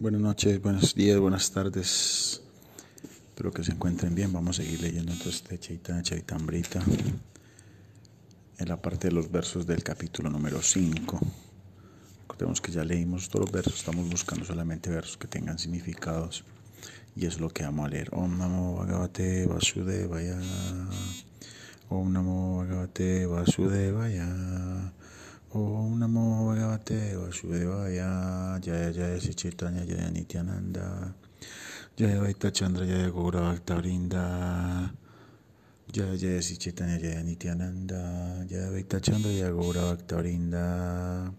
Buenas noches, buenos días, buenas tardes. Espero que se encuentren bien. Vamos a seguir leyendo entonces Chaitanya Chaitambrita en la parte de los versos del capítulo número 5. Recordemos que ya leímos todos los versos, estamos buscando solamente versos que tengan significados y es lo que vamos a leer. Om Namo Bhagavate Vasudevaya. Om Namo Bhagavate Vasudevaya. Om Namo Bhagavate Vasudevaya. Jaya Jaya Sri Chaitanya Jaya Nityananda. Jaya Vaita Chandra Jaya Gaura Bhakta Vrinda Jaya Jaya Sri Chaitanya Jaya Nityananda. Jaya Vaita Chandra Jaya Gaura Bhakta Vrinda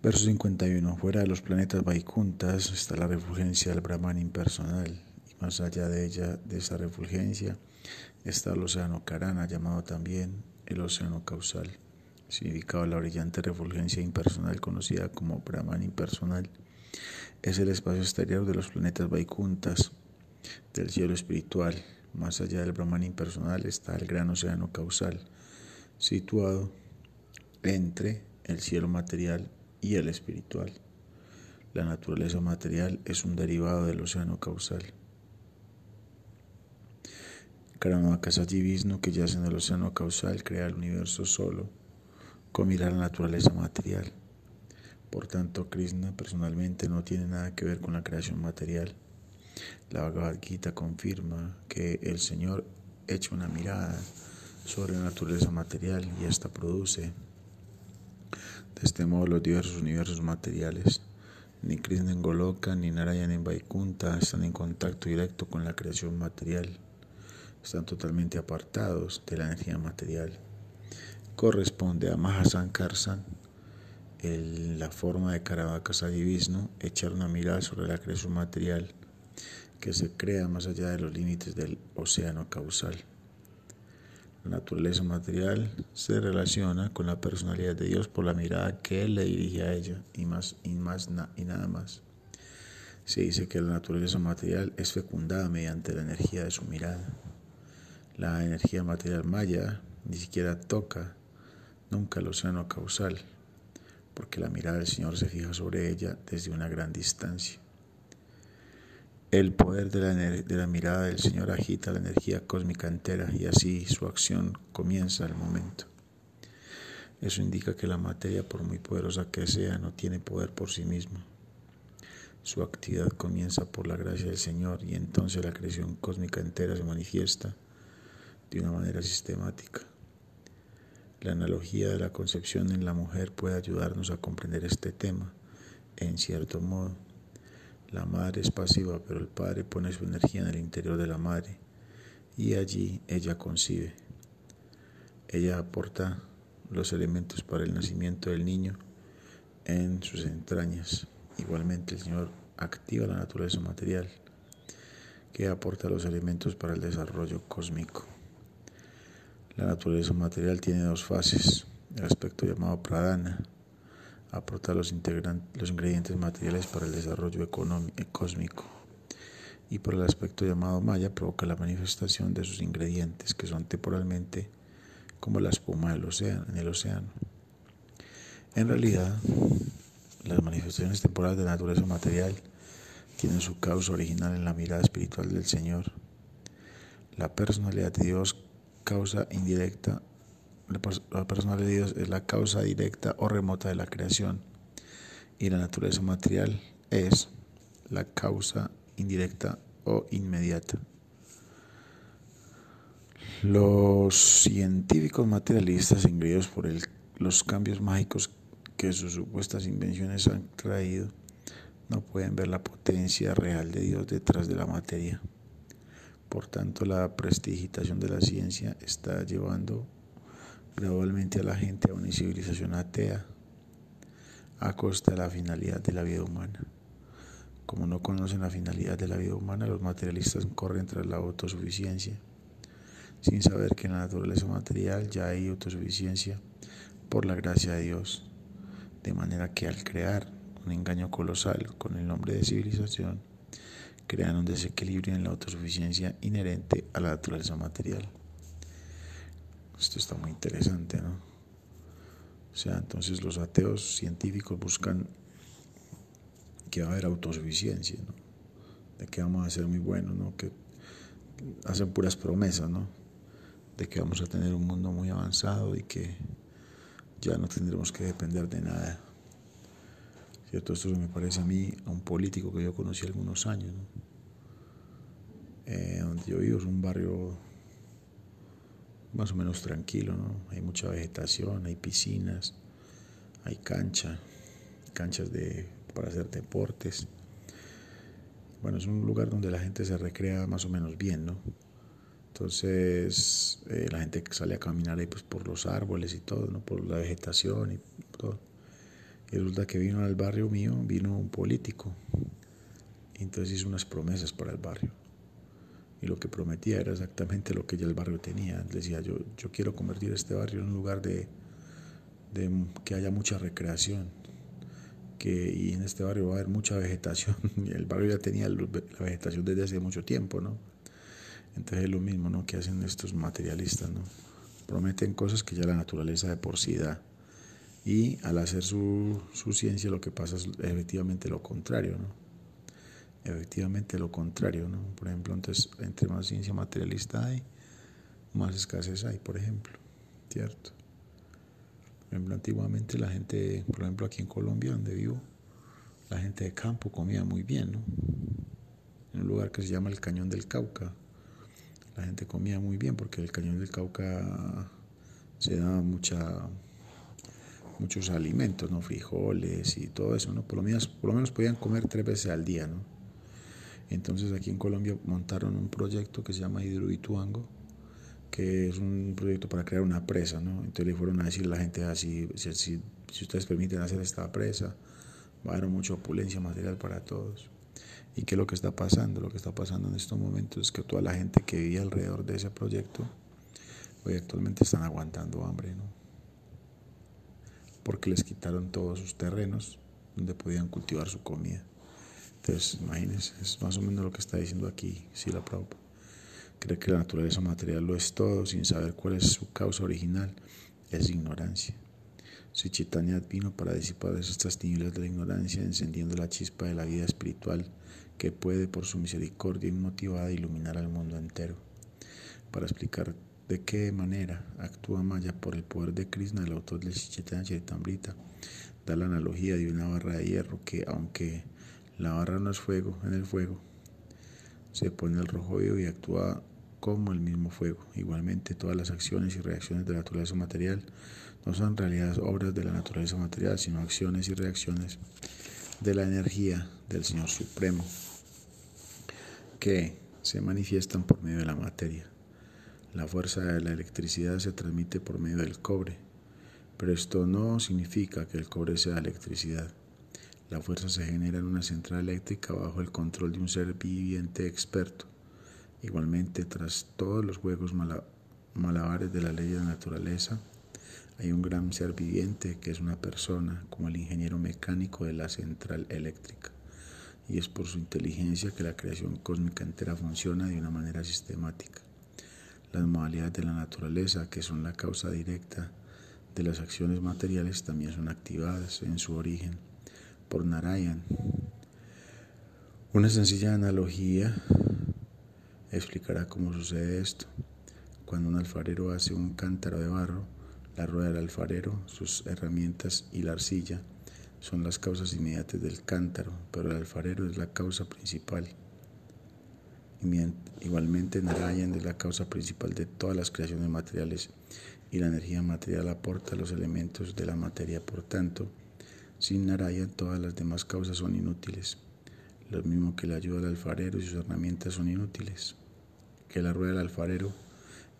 Verso 51. Fuera de los planetas Vaikuntas está la refulgencia del Brahman impersonal más allá de ella, de esa refulgencia, está el océano Karana, llamado también el océano causal significado la brillante refulgencia impersonal conocida como Brahman impersonal, es el espacio exterior de los planetas Vaikuntas, del cielo espiritual. Más allá del Brahman impersonal está el gran océano causal, situado entre el cielo material y el espiritual. La naturaleza material es un derivado del océano causal. Karamakasaji Vishnu, que yace en el océano causal, crea el universo solo con mirar la naturaleza material. Por tanto, Krishna personalmente no tiene nada que ver con la creación material. La Bhagavad Gita confirma que el Señor echa una mirada sobre la naturaleza material y esta produce de este modo los diversos universos materiales. Ni Krishna en Goloka ni Narayana en Vaikunta están en contacto directo con la creación material. Están totalmente apartados de la energía material corresponde a Mahasankarsan, la forma de Karavakasadi Vishnu, echar una mirada sobre la creación material que se crea más allá de los límites del océano causal. La naturaleza material se relaciona con la personalidad de Dios por la mirada que Él le dirige a ella y, más, y, más y nada más. Se dice que la naturaleza material es fecundada mediante la energía de su mirada. La energía material maya ni siquiera toca nunca el océano causal, porque la mirada del Señor se fija sobre ella desde una gran distancia. El poder de la, mirada del Señor agita la energía cósmica entera y así su acción comienza al momento. Eso indica que la materia, por muy poderosa que sea, no tiene poder por sí misma. Su actividad comienza por la gracia del Señor y entonces la creación cósmica entera se manifiesta de una manera sistemática. La analogía de la concepción en la mujer puede ayudarnos a comprender este tema. En cierto modo, la madre es pasiva, pero el padre pone su energía en el interior de la madre y allí ella concibe. Ella aporta los elementos para el nacimiento del niño en sus entrañas. Igualmente el Señor activa la naturaleza material que aporta los elementos para el desarrollo cósmico. La naturaleza material tiene dos fases. El aspecto llamado pradana aporta los, ingredientes materiales para el desarrollo económico, cósmico. Y por el aspecto llamado maya provoca la manifestación de sus ingredientes, que son temporalmente como la espuma del océano, en el océano. En realidad, las manifestaciones temporales de la naturaleza material tienen su causa original en la mirada espiritual del Señor. La personalidad de Dios causa indirecta, la personalidad de Dios es la causa directa o remota de la creación y la naturaleza material es la causa indirecta o inmediata. Los científicos materialistas, ingreídos por los cambios mágicos que sus supuestas invenciones han traído, no pueden ver la potencia real de Dios detrás de la materia. Por tanto, la prestigitación de la ciencia está llevando gradualmente a la gente a una civilización atea a costa de la finalidad de la vida humana. Como no conocen la finalidad de la vida humana, los materialistas corren tras la autosuficiencia, sin saber que en la naturaleza material ya hay autosuficiencia por la gracia de Dios, de manera que al crear un engaño colosal con el nombre de civilización, crean un desequilibrio en la autosuficiencia inherente a la naturaleza material. Esto está muy interesante, ¿no? sea, entonces los ateos científicos buscan que va a haber autosuficiencia, ¿no? de que vamos a ser muy buenos, ¿no? que hacen puras promesas, ¿no? de que vamos a tener un mundo muy avanzado y que ya no tendremos que depender de nada. ¿Cierto? Esto me parece a mí a un político que yo conocí algunos años, eh, donde yo vivo es un barrio más o menos tranquilo, ¿no? Hay mucha vegetación, hay piscinas, hay cancha, canchas de, para hacer deportes. Bueno, es un lugar donde la gente se recrea más o menos bien, ¿no? Entonces eh, la gente sale a caminar ahí pues por los árboles y todo, ¿no? Por la vegetación y todo. Y resulta que vino al barrio mío, vino un político. Entonces hizo unas promesas para el barrio. Y lo que prometía era exactamente lo que ya el barrio tenía. Decía, yo, yo quiero convertir este barrio en un lugar de, de que haya mucha recreación, que, y en este barrio va a haber mucha vegetación. El barrio ya tenía la vegetación desde hace mucho tiempo, ¿no? Entonces es lo mismo, ¿no? Que hacen estos materialistas, ¿no? Prometen cosas que ya la naturaleza de por sí da. Y al hacer su, su ciencia lo que pasa es efectivamente lo contrario, ¿no? Efectivamente lo contrario, ¿no? Por ejemplo, entonces, entre más ciencia materialista hay, más escasez hay, por ejemplo, ¿cierto? Por ejemplo, antiguamente la gente, por ejemplo, aquí en Colombia, donde vivo, la gente de campo comía muy bien, ¿no? En un lugar que se llama el Cañón del Cauca. La gente comía muy bien porque el Cañón del Cauca se daba mucha, muchos alimentos, ¿no? Frijoles y todo eso, ¿no? Por lo, menos, por lo menos podían comer tres veces al día, ¿no? Entonces aquí en Colombia montaron un proyecto que se llama Hidroituango, que es un proyecto para crear una presa, ¿no? Entonces le fueron a decir a la gente así, si, si, ustedes permiten hacer esta presa, va a haber mucha opulencia material para todos. ¿Y qué es lo que está pasando? Lo que está pasando en estos momentos es que toda la gente que vivía alrededor de ese proyecto, hoy actualmente están aguantando hambre, ¿no? Porque les quitaron todos sus terrenos donde podían cultivar su comida. Entonces, imagínense, es más o menos lo que está diciendo aquí Sila Prabhupada cree que la naturaleza material lo es todo sin saber cuál es su causa original, es ignorancia. Si Chaitanya vino para disipar estas tinieblas de la ignorancia, encendiendo la chispa de la vida espiritual que puede, por su misericordia inmotivada, iluminar al mundo entero. Para explicar de qué manera actúa Maya por el poder de Krishna, el autor del Chaitanya Charitamrita, da la analogía de una barra de hierro que, aunque la barra no es fuego en el fuego, se pone el rojo vivo y actúa como el mismo fuego. Igualmente, todas las acciones y reacciones de la naturaleza material no son en realidad obras de la naturaleza material, sino acciones y reacciones de la energía del Señor Supremo, que se manifiestan por medio de la materia. La fuerza de la electricidad se transmite por medio del cobre, pero esto no significa que el cobre sea electricidad. La fuerza se genera en una central eléctrica bajo el control de un ser viviente experto. Igualmente, tras todos los juegos malabares de la ley de la naturaleza, hay un gran ser viviente que es una persona, como el ingeniero mecánico de la central eléctrica. Y es por su inteligencia que la creación cósmica entera funciona de una manera sistemática. Las modalidades de la naturaleza, que son la causa directa de las acciones materiales, también son activadas en su origen por Narayan. Una sencilla analogía explicará cómo sucede esto. Cuando un alfarero hace un cántaro de barro, la rueda del alfarero, sus herramientas y la arcilla son las causas inmediatas del cántaro, pero el alfarero es la causa principal. Igualmente, Narayan es la causa principal de todas las creaciones materiales y la energía material aporta los elementos de la materia. Por tanto, sin Narayan todas las demás causas son inútiles. Lo mismo que la ayuda del alfarero y sus herramientas son inútiles. Que la rueda del alfarero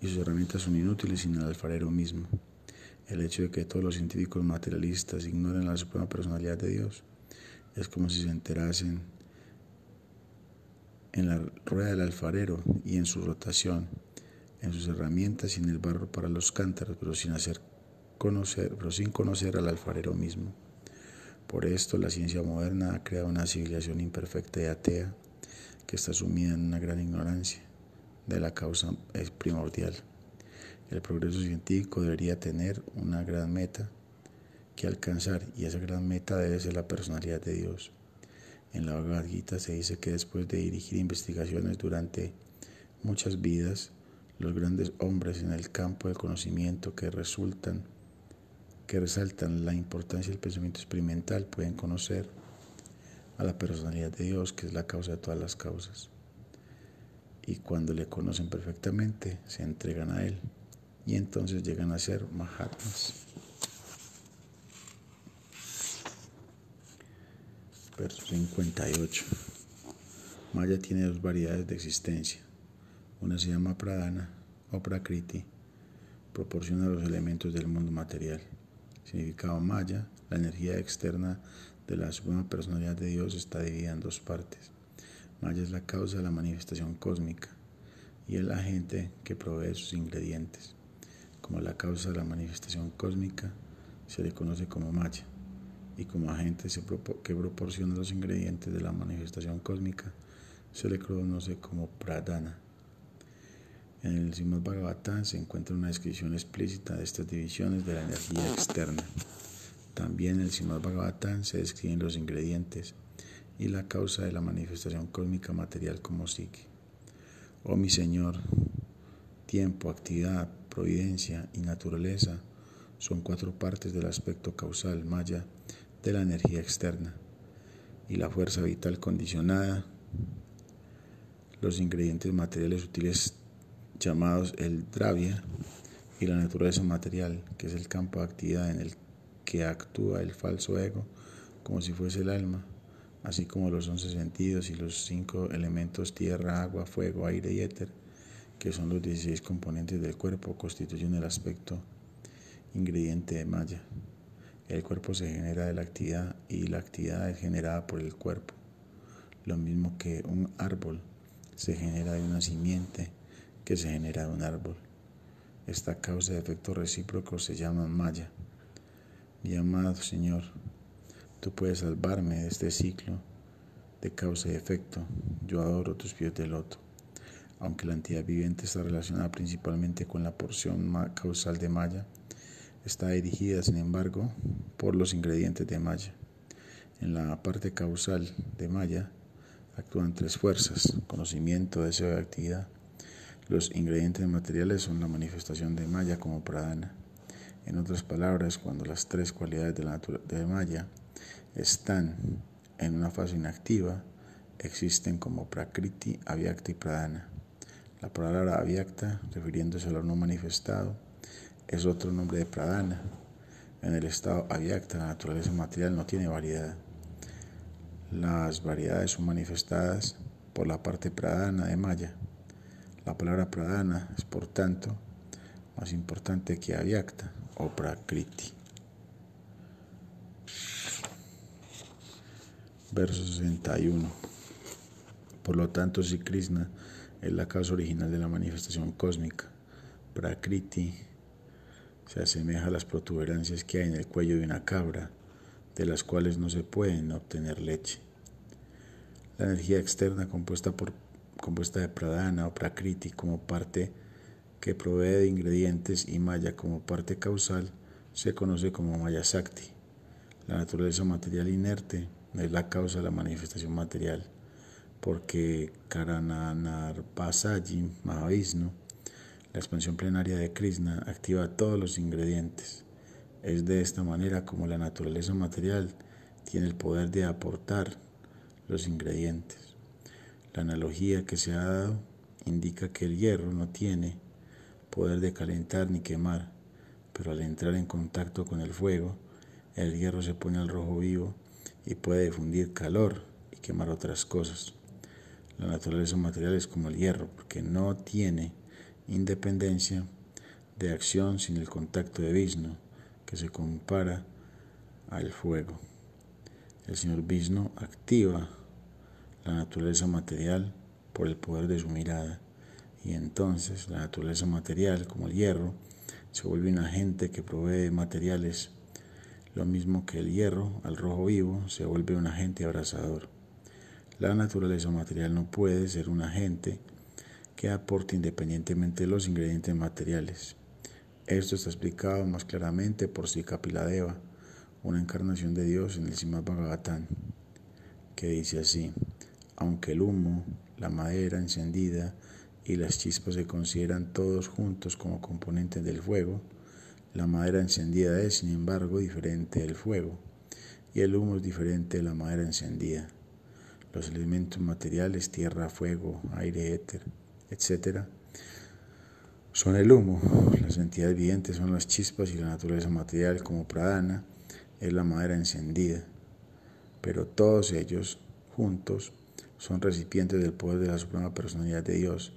y sus herramientas son inútiles sin el alfarero mismo. El hecho de que todos los científicos materialistas ignoren la suprema personalidad de Dios es como si se enterasen en la rueda del alfarero y en su rotación, en sus herramientas y en el barro para los cántaros, pero sin hacer conocer, pero sin conocer al alfarero mismo. Por esto la ciencia moderna ha creado una civilización imperfecta y atea que está sumida en una gran ignorancia de la causa primordial. El progreso científico debería tener una gran meta que alcanzar y esa gran meta debe ser la personalidad de Dios. En la Bhagavad Gita se dice que después de dirigir investigaciones durante muchas vidas, los grandes hombres en el campo del conocimiento que resultan que resaltan la importancia del pensamiento experimental pueden conocer a la personalidad de Dios, que es la causa de todas las causas. Y cuando le conocen perfectamente, se entregan a Él y entonces llegan a ser Mahatmas. Verso 58. Maya tiene dos variedades de existencia. Una se llama Pradana o Prakriti, proporciona los elementos del mundo material. Significado Maya, la energía externa de la suprema personalidad de Dios está dividida en dos partes. Maya es la causa de la manifestación cósmica y el agente que provee sus ingredientes. Como la causa de la manifestación cósmica se le conoce como Maya y como agente que proporciona los ingredientes de la manifestación cósmica se le conoce como Pradana. En el Srimad Bhagavatam se encuentra una descripción explícita de estas divisiones de la energía externa. También en el Srimad Bhagavatam se describen los ingredientes y la causa de la manifestación cósmica material como psique. Oh mi Señor, tiempo, actividad, providencia y naturaleza son cuatro partes del aspecto causal maya de la energía externa y la fuerza vital condicionada, los ingredientes materiales útiles llamados el dravya y la naturaleza material, que es el campo de actividad en el que actúa el falso ego como si fuese el alma, así como los once sentidos y los cinco elementos tierra, agua, fuego, aire y éter, que son los 16 componentes del cuerpo, constituyen el aspecto ingrediente de Maya. El cuerpo se genera de la actividad y la actividad es generada por el cuerpo, lo mismo que un árbol se genera de una simiente que se genera de un árbol. Esta causa de efecto recíproco se llama Maya. Mi amado Señor, tú puedes salvarme de este ciclo de causa y efecto. Yo adoro tus pies de loto. Aunque la entidad viviente está relacionada principalmente con la porción causal de Maya, está dirigida, sin embargo, por los ingredientes de Maya. En la parte causal de Maya actúan tres fuerzas, conocimiento, deseo y actividad. Los ingredientes materiales son la manifestación de Maya como pradana. En otras palabras, cuando las tres cualidades de, la de Maya están en una fase inactiva, existen como Prakriti, Avyakta y Pradana. La palabra Avyakta, refiriéndose a lo no manifestado, es otro nombre de Pradana. En el estado Avyakta, la naturaleza material no tiene variedad. Las variedades son manifestadas por la parte Pradana de Maya. La palabra pradana es por tanto más importante que avyakta o prakriti. Verso 61. Por lo tanto, si Krishna es la causa original de la manifestación cósmica, prakriti se asemeja a las protuberancias que hay en el cuello de una cabra, de las cuales no se pueden obtener leche. La energía externa compuesta por compuesta de pradana o prakriti como parte que provee de ingredientes y maya como parte causal, se conoce como maya sakti. La naturaleza material inerte es la causa de la manifestación material, porque Karananarpasaji Mahavishnu, la expansión plenaria de Krishna, activa todos los ingredientes. Es de esta manera como la naturaleza material tiene el poder de aportar los ingredientes. La analogía que se ha dado indica que el hierro no tiene poder de calentar ni quemar, pero al entrar en contacto con el fuego, el hierro se pone al rojo vivo y puede difundir calor y quemar otras cosas. La naturaleza material es como el hierro, porque no tiene independencia de acción sin el contacto de Vishnu, que se compara al fuego. El señor Vishnu activa la naturaleza material por el poder de su mirada. Y entonces la naturaleza material, como el hierro, se vuelve un agente que provee materiales, lo mismo que el hierro al rojo vivo se vuelve un agente abrazador. La naturaleza material no puede ser un agente que aporte independientemente los ingredientes materiales. Esto está explicado más claramente por Sika Piladeva, una encarnación de Dios en el Srimad Bhagavatam, que dice así, aunque el humo, la madera encendida y las chispas se consideran todos juntos como componentes del fuego, la madera encendida es, sin embargo, diferente del fuego y el humo es diferente de la madera encendida. Los elementos materiales, tierra, fuego, aire, éter, etc., son el humo. Las entidades vivientes son las chispas y la naturaleza material como pradana es la madera encendida. Pero todos ellos juntos son recipientes del poder de la Suprema Personalidad de Dios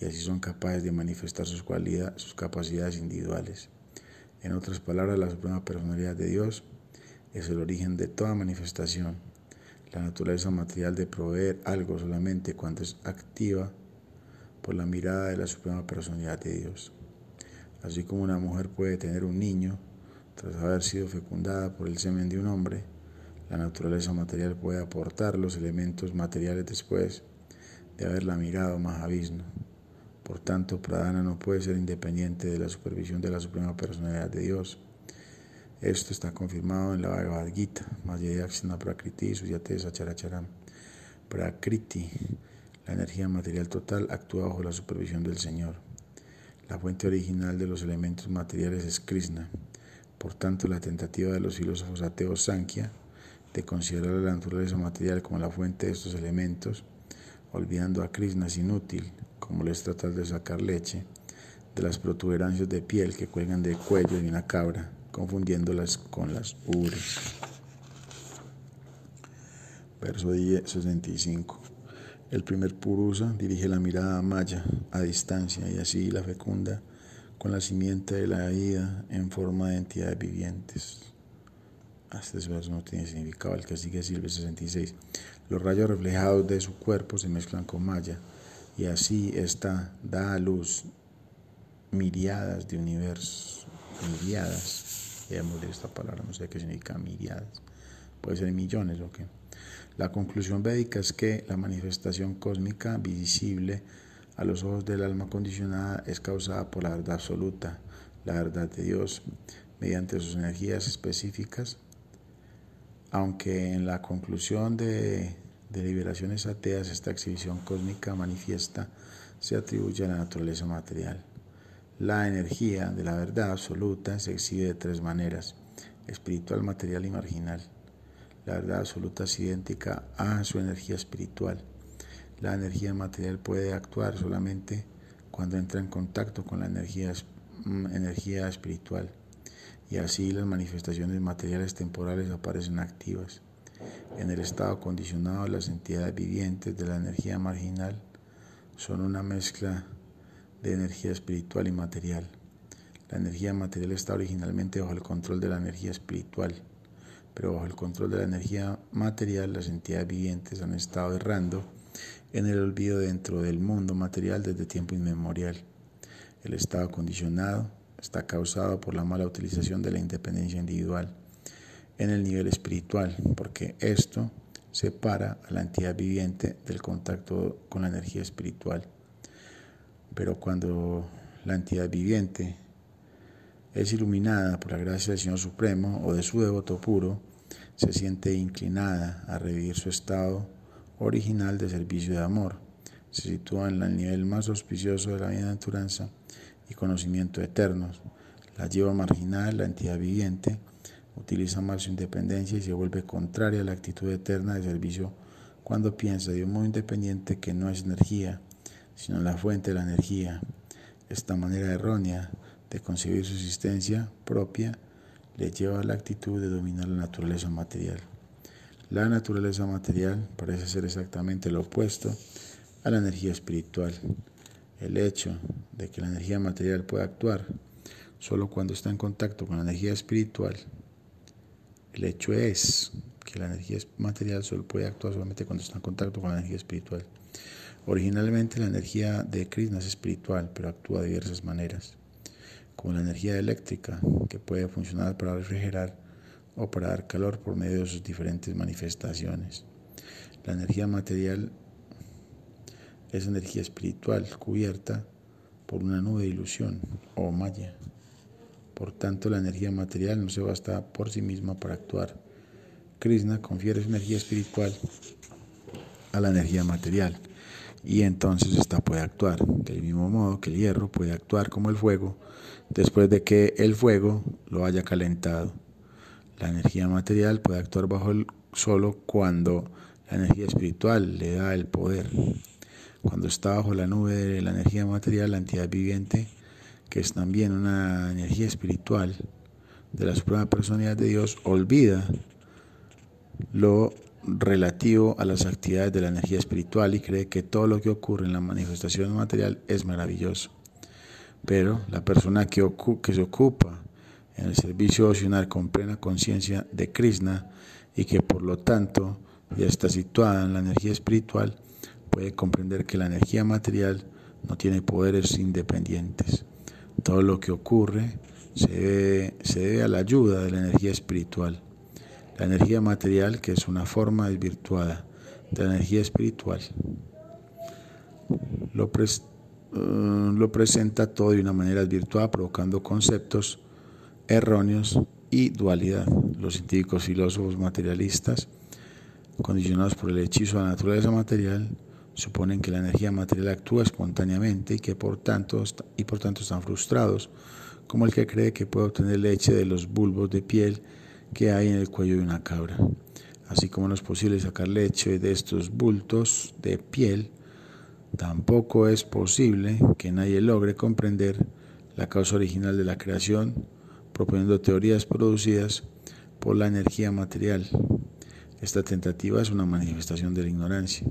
y así son capaces de manifestar sus, cualidades, sus capacidades individuales. En otras palabras, la Suprema Personalidad de Dios es el origen de toda manifestación. La naturaleza material de proveer algo solamente cuando es activa por la mirada de la Suprema Personalidad de Dios. Así como una mujer puede tener un niño tras haber sido fecundada por el semen de un hombre, la naturaleza material puede aportar los elementos materiales después de haberla mirado más abismo. Por tanto, Pradana no puede ser independiente de la supervisión de la Suprema Personalidad de Dios. Esto está confirmado en la Bhagavad Gita, Madhyayakshana Prakriti Suyate Sacharacharam. Prakriti la energía material total actúa bajo la supervisión del Señor. La fuente original de los elementos materiales es Krishna. Por tanto, la tentativa de los filósofos ateos Sankhya de considerar la naturaleza material como la fuente de estos elementos, olvidando a Krishna es inútil, como les tratar de sacar leche de las protuberancias de piel que cuelgan del cuello de una cabra, confundiéndolas con las ubres. Verso 65. El primer Purusa dirige la mirada a Maya a distancia y así la fecunda con la simiente de la vida en forma de entidades vivientes. Este verso no tiene significado, el que sigue es el 66. Los rayos reflejados de su cuerpo se mezclan con Maya y así esta da a luz miriadas de universos, miriadas, digamos de esta palabra, no sé qué significa miriadas, puede ser millones o qué. La conclusión védica es que la manifestación cósmica visible a los ojos del alma condicionada es causada por la verdad absoluta, la verdad de Dios, mediante sus energías específicas, aunque en la conclusión de, deliberaciones ateas esta exhibición cósmica manifiesta se atribuye a la naturaleza material. La energía de la verdad absoluta se exhibe de tres maneras, espiritual, material y marginal. La verdad absoluta es idéntica a su energía espiritual. La energía material puede actuar solamente cuando entra en contacto con la energía, mm, energía espiritual y así las manifestaciones materiales temporales aparecen activas. En el estado condicionado, las entidades vivientes de la energía marginal son una mezcla de energía espiritual y material. La energía material está originalmente bajo el control de la energía espiritual pero bajo el control de la energía material las entidades vivientes han estado errando en el olvido dentro del mundo material desde tiempo inmemorial. El estado condicionado está causado por la mala utilización de la independencia individual en el nivel espiritual, porque esto separa a la entidad viviente del contacto con la energía espiritual. Pero cuando la entidad viviente es iluminada por la gracia del Señor Supremo o de su devoto puro, se siente inclinada a revivir su estado original de servicio de amor. Se sitúa en el nivel más auspicioso de la bienaventuranza y conocimiento eternos. La lleva marginal, la entidad viviente, utiliza mal su independencia y se vuelve contraria a la actitud eterna de servicio cuando piensa de un modo independiente que no es energía, sino la fuente de la energía. Esta manera errónea de concebir su existencia propia le lleva a la actitud de dominar la naturaleza material. La naturaleza material parece ser exactamente lo opuesto a la energía espiritual. El hecho de que la energía material pueda actuar solo cuando está en contacto con la energía espiritual, el hecho es que la energía material solo puede actuar solamente cuando está en contacto con la energía espiritual. Originalmente la energía de Krishna es espiritual, pero actúa de diversas maneras como la energía eléctrica, que puede funcionar para refrigerar o para dar calor por medio de sus diferentes manifestaciones. La energía material es energía espiritual cubierta por una nube de ilusión o maya. Por tanto, la energía material no se basta por sí misma para actuar. Krishna confiere su energía espiritual a la energía material y entonces esta puede actuar. Del mismo modo que el hierro puede actuar como el fuego después de que el fuego lo haya calentado. La energía material puede actuar bajo el solo cuando la energía espiritual le da el poder. Cuando está bajo la nube de la energía material, la entidad viviente, que es también una energía espiritual de la Suprema Personalidad de Dios, olvida lo relativo a las actividades de la energía espiritual y cree que todo lo que ocurre en la manifestación material es maravilloso. Pero la persona que, se ocupa en el servicio opcional con plena conciencia de Krishna y que por lo tanto ya está situada en la energía espiritual, puede comprender que la energía material no tiene poderes independientes. Todo lo que ocurre se debe, a la ayuda de la energía espiritual. La energía material, que es una forma desvirtuada de la energía espiritual, lo, eh, lo presenta todo de una manera desvirtuada, provocando conceptos erróneos y dualidad. Los científicos filósofos materialistas, condicionados por el hechizo de la naturaleza material, suponen que la energía material actúa espontáneamente y que por tanto y por tanto están frustrados, como el que cree que puede obtener leche de los bulbos de piel que hay en el cuello de una cabra. Así como no es posible sacar leche de estos bultos de piel, tampoco es posible que nadie logre comprender la causa original de la creación, proponiendo teorías producidas por la energía material. Esta tentativa es una manifestación de la ignorancia.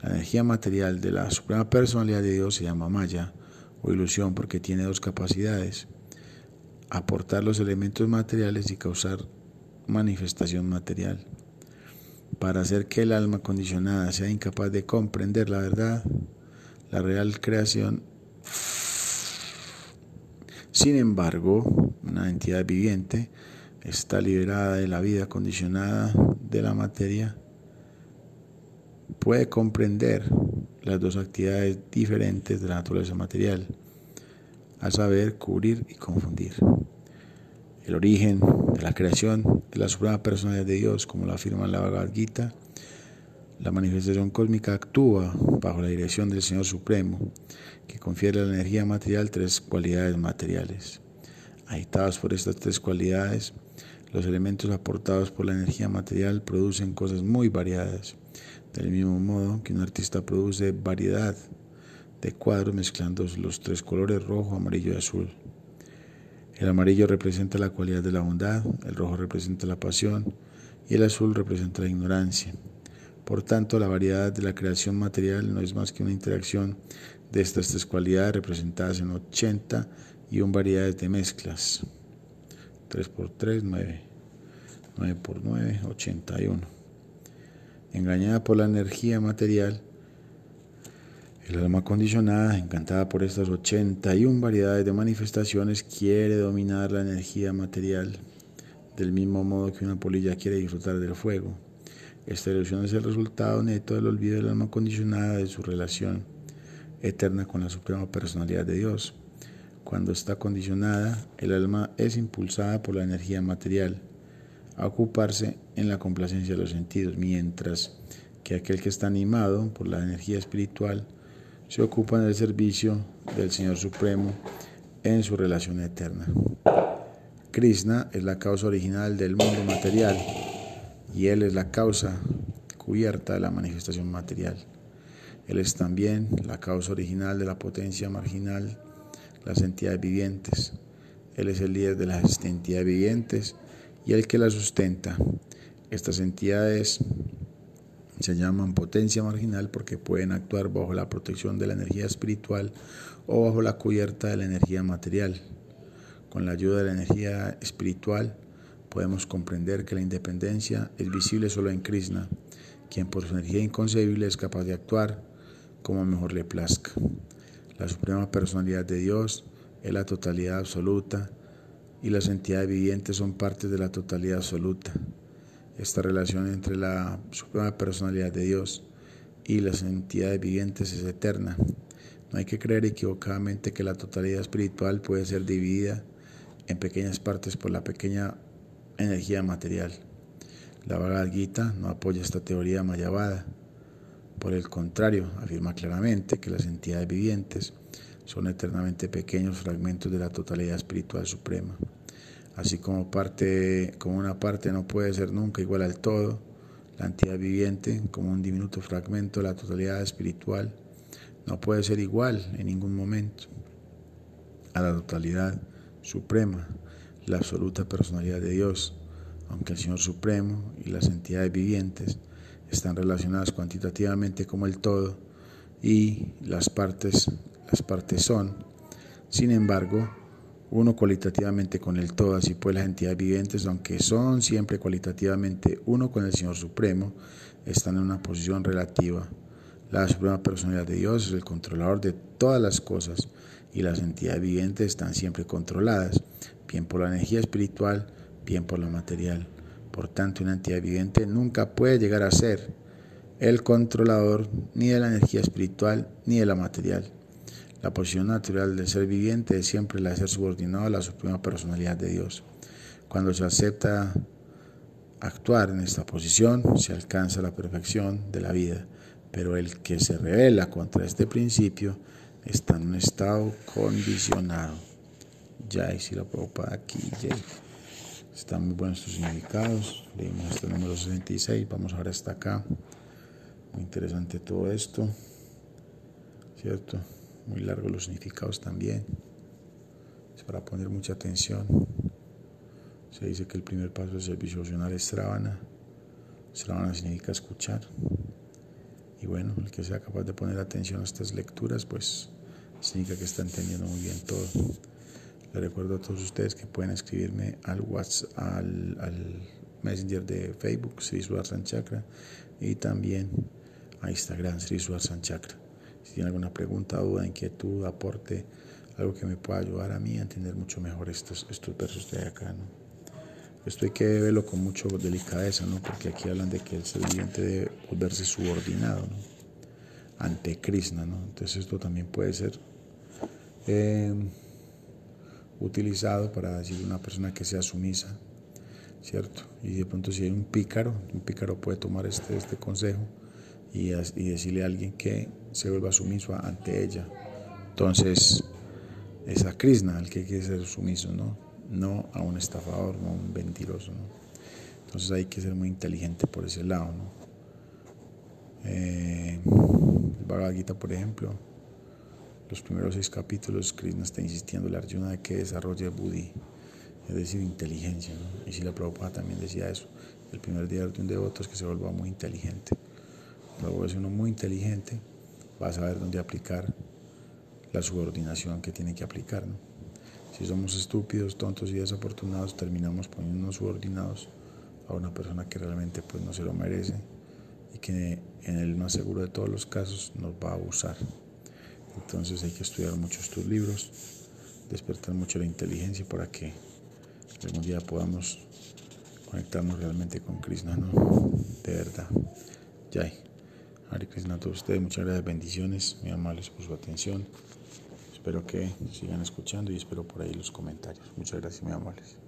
La energía material de la Suprema Personalidad de Dios se llama Maya o ilusión porque tiene dos capacidades aportar los elementos materiales y causar manifestación material. Para hacer que el alma condicionada sea incapaz de comprender la verdad, la real creación, sin embargo, una entidad viviente está liberada de la vida condicionada de la materia, puede comprender las dos actividades diferentes de la naturaleza material a saber, cubrir y confundir. El origen de la creación de la suprema personalidad de Dios, como lo afirma la Bhagavad la manifestación cósmica actúa bajo la dirección del Señor Supremo, que confiere a la energía material tres cualidades materiales. Agitados por estas tres cualidades, los elementos aportados por la energía material producen cosas muy variadas, del mismo modo que un artista produce variedad de cuadros mezclando los tres colores rojo, amarillo y azul. El amarillo representa la cualidad de la bondad, el rojo representa la pasión y el azul representa la ignorancia. Por tanto, la variedad de la creación material no es más que una interacción de estas tres cualidades representadas en 80 y un variedades de mezclas. 3 por 3, 9. 9 por 9, 81. Engañada por la energía material, el alma condicionada, encantada por estas 81 variedades de manifestaciones, quiere dominar la energía material del mismo modo que una polilla quiere disfrutar del fuego. Esta ilusión es el resultado neto del olvido del alma condicionada de su relación eterna con la suprema personalidad de Dios. Cuando está condicionada, el alma es impulsada por la energía material a ocuparse en la complacencia de los sentidos, mientras que aquel que está animado por la energía espiritual se ocupa en el servicio del Señor Supremo en su relación eterna. Krishna es la causa original del mundo material y Él es la causa cubierta de la manifestación material. Él es también la causa original de la potencia marginal, las entidades vivientes. Él es el líder de las entidades vivientes y el que las sustenta. Estas entidades se llaman potencia marginal porque pueden actuar bajo la protección de la energía espiritual o bajo la cubierta de la energía material. Con la ayuda de la energía espiritual podemos comprender que la independencia es visible solo en Krishna, quien por su energía inconcebible es capaz de actuar como mejor le plazca. La suprema personalidad de Dios es la totalidad absoluta y las entidades vivientes son partes de la totalidad absoluta. Esta relación entre la suprema personalidad de Dios y las entidades vivientes es eterna. No hay que creer equivocadamente que la totalidad espiritual puede ser dividida en pequeñas partes por la pequeña energía material. La Bhagavad no apoya esta teoría mayavada. Por el contrario, afirma claramente que las entidades vivientes son eternamente pequeños fragmentos de la totalidad espiritual suprema. Así como, parte, como una parte no puede ser nunca igual al todo, la entidad viviente, como un diminuto fragmento de la totalidad espiritual, no puede ser igual en ningún momento a la totalidad suprema, la absoluta personalidad de Dios, aunque el Señor Supremo y las entidades vivientes están relacionadas cuantitativamente como el todo y las partes, las partes son, sin embargo, uno cualitativamente con el todo, así pues las entidades vivientes, aunque son siempre cualitativamente uno con el Señor Supremo, están en una posición relativa. La Suprema Personalidad de Dios es el controlador de todas las cosas y las entidades vivientes están siempre controladas, bien por la energía espiritual, bien por la material. Por tanto, una entidad viviente nunca puede llegar a ser el controlador ni de la energía espiritual ni de la material. La posición natural del ser viviente es siempre la de ser subordinado a la suprema personalidad de Dios. Cuando se acepta actuar en esta posición, se alcanza la perfección de la vida, pero el que se revela contra este principio está en un estado condicionado. Ya, y si aquí, ya. Están muy buenos estos significados. Leímos hasta el número 66, vamos ahora hasta acá. Muy interesante todo esto, ¿cierto? Muy largos los significados también. Es para poner mucha atención. Se dice que el primer paso del servicio opcional es Sravana. Sravana significa escuchar. Y bueno, el que sea capaz de poner atención a estas lecturas, pues significa que está entendiendo muy bien todo. Les recuerdo a todos ustedes que pueden escribirme al WhatsApp, al, Messenger de Facebook, Sri Sudarshan Chakra, y también a Instagram, Sri Sudarshan Chakra. Si tiene alguna pregunta, duda, inquietud, aporte, algo que me pueda ayudar a mí a entender mucho mejor estos, estos versos de acá. ¿no? Esto hay que verlo con mucho delicadeza, ¿no? porque aquí hablan de que el ser viviente debe volverse subordinado ¿no? ante Krishna. ¿no? Entonces esto también puede ser eh, utilizado para decir una persona que sea sumisa, ¿cierto? Y de pronto si hay un pícaro, un pícaro puede tomar este, este consejo y, decirle a alguien que se vuelva sumiso ante ella. Entonces, es a Krishna el que quiere ser sumiso, ¿no? No a un estafador, no a un mentiroso, ¿no? Entonces hay que ser muy inteligente por ese lado, ¿no? Eh, el Bhagavad Gita, por ejemplo, los primeros seis capítulos, Krishna está insistiendo la Arjuna de que desarrolle Buddhi, es decir, inteligencia. Y si la Prabhupada también decía eso, el primer día de un devoto es que se vuelva muy inteligente. Luego es uno muy inteligente, va a saber dónde aplicar la subordinación que tiene que aplicar. ¿no? Si somos estúpidos, tontos y desafortunados, terminamos poniéndonos subordinados a una persona que realmente pues, no se lo merece y que en el más seguro de todos los casos nos va a abusar. Entonces hay que estudiar mucho estos libros, despertar mucho la inteligencia para que algún día podamos conectarnos realmente con Krishna, ¿no? De verdad. Jai. Hare Krishna a todos ustedes, muchas gracias, bendiciones, muy amables por su atención. Espero que sigan escuchando y espero por ahí los comentarios. Muchas gracias, muy amables.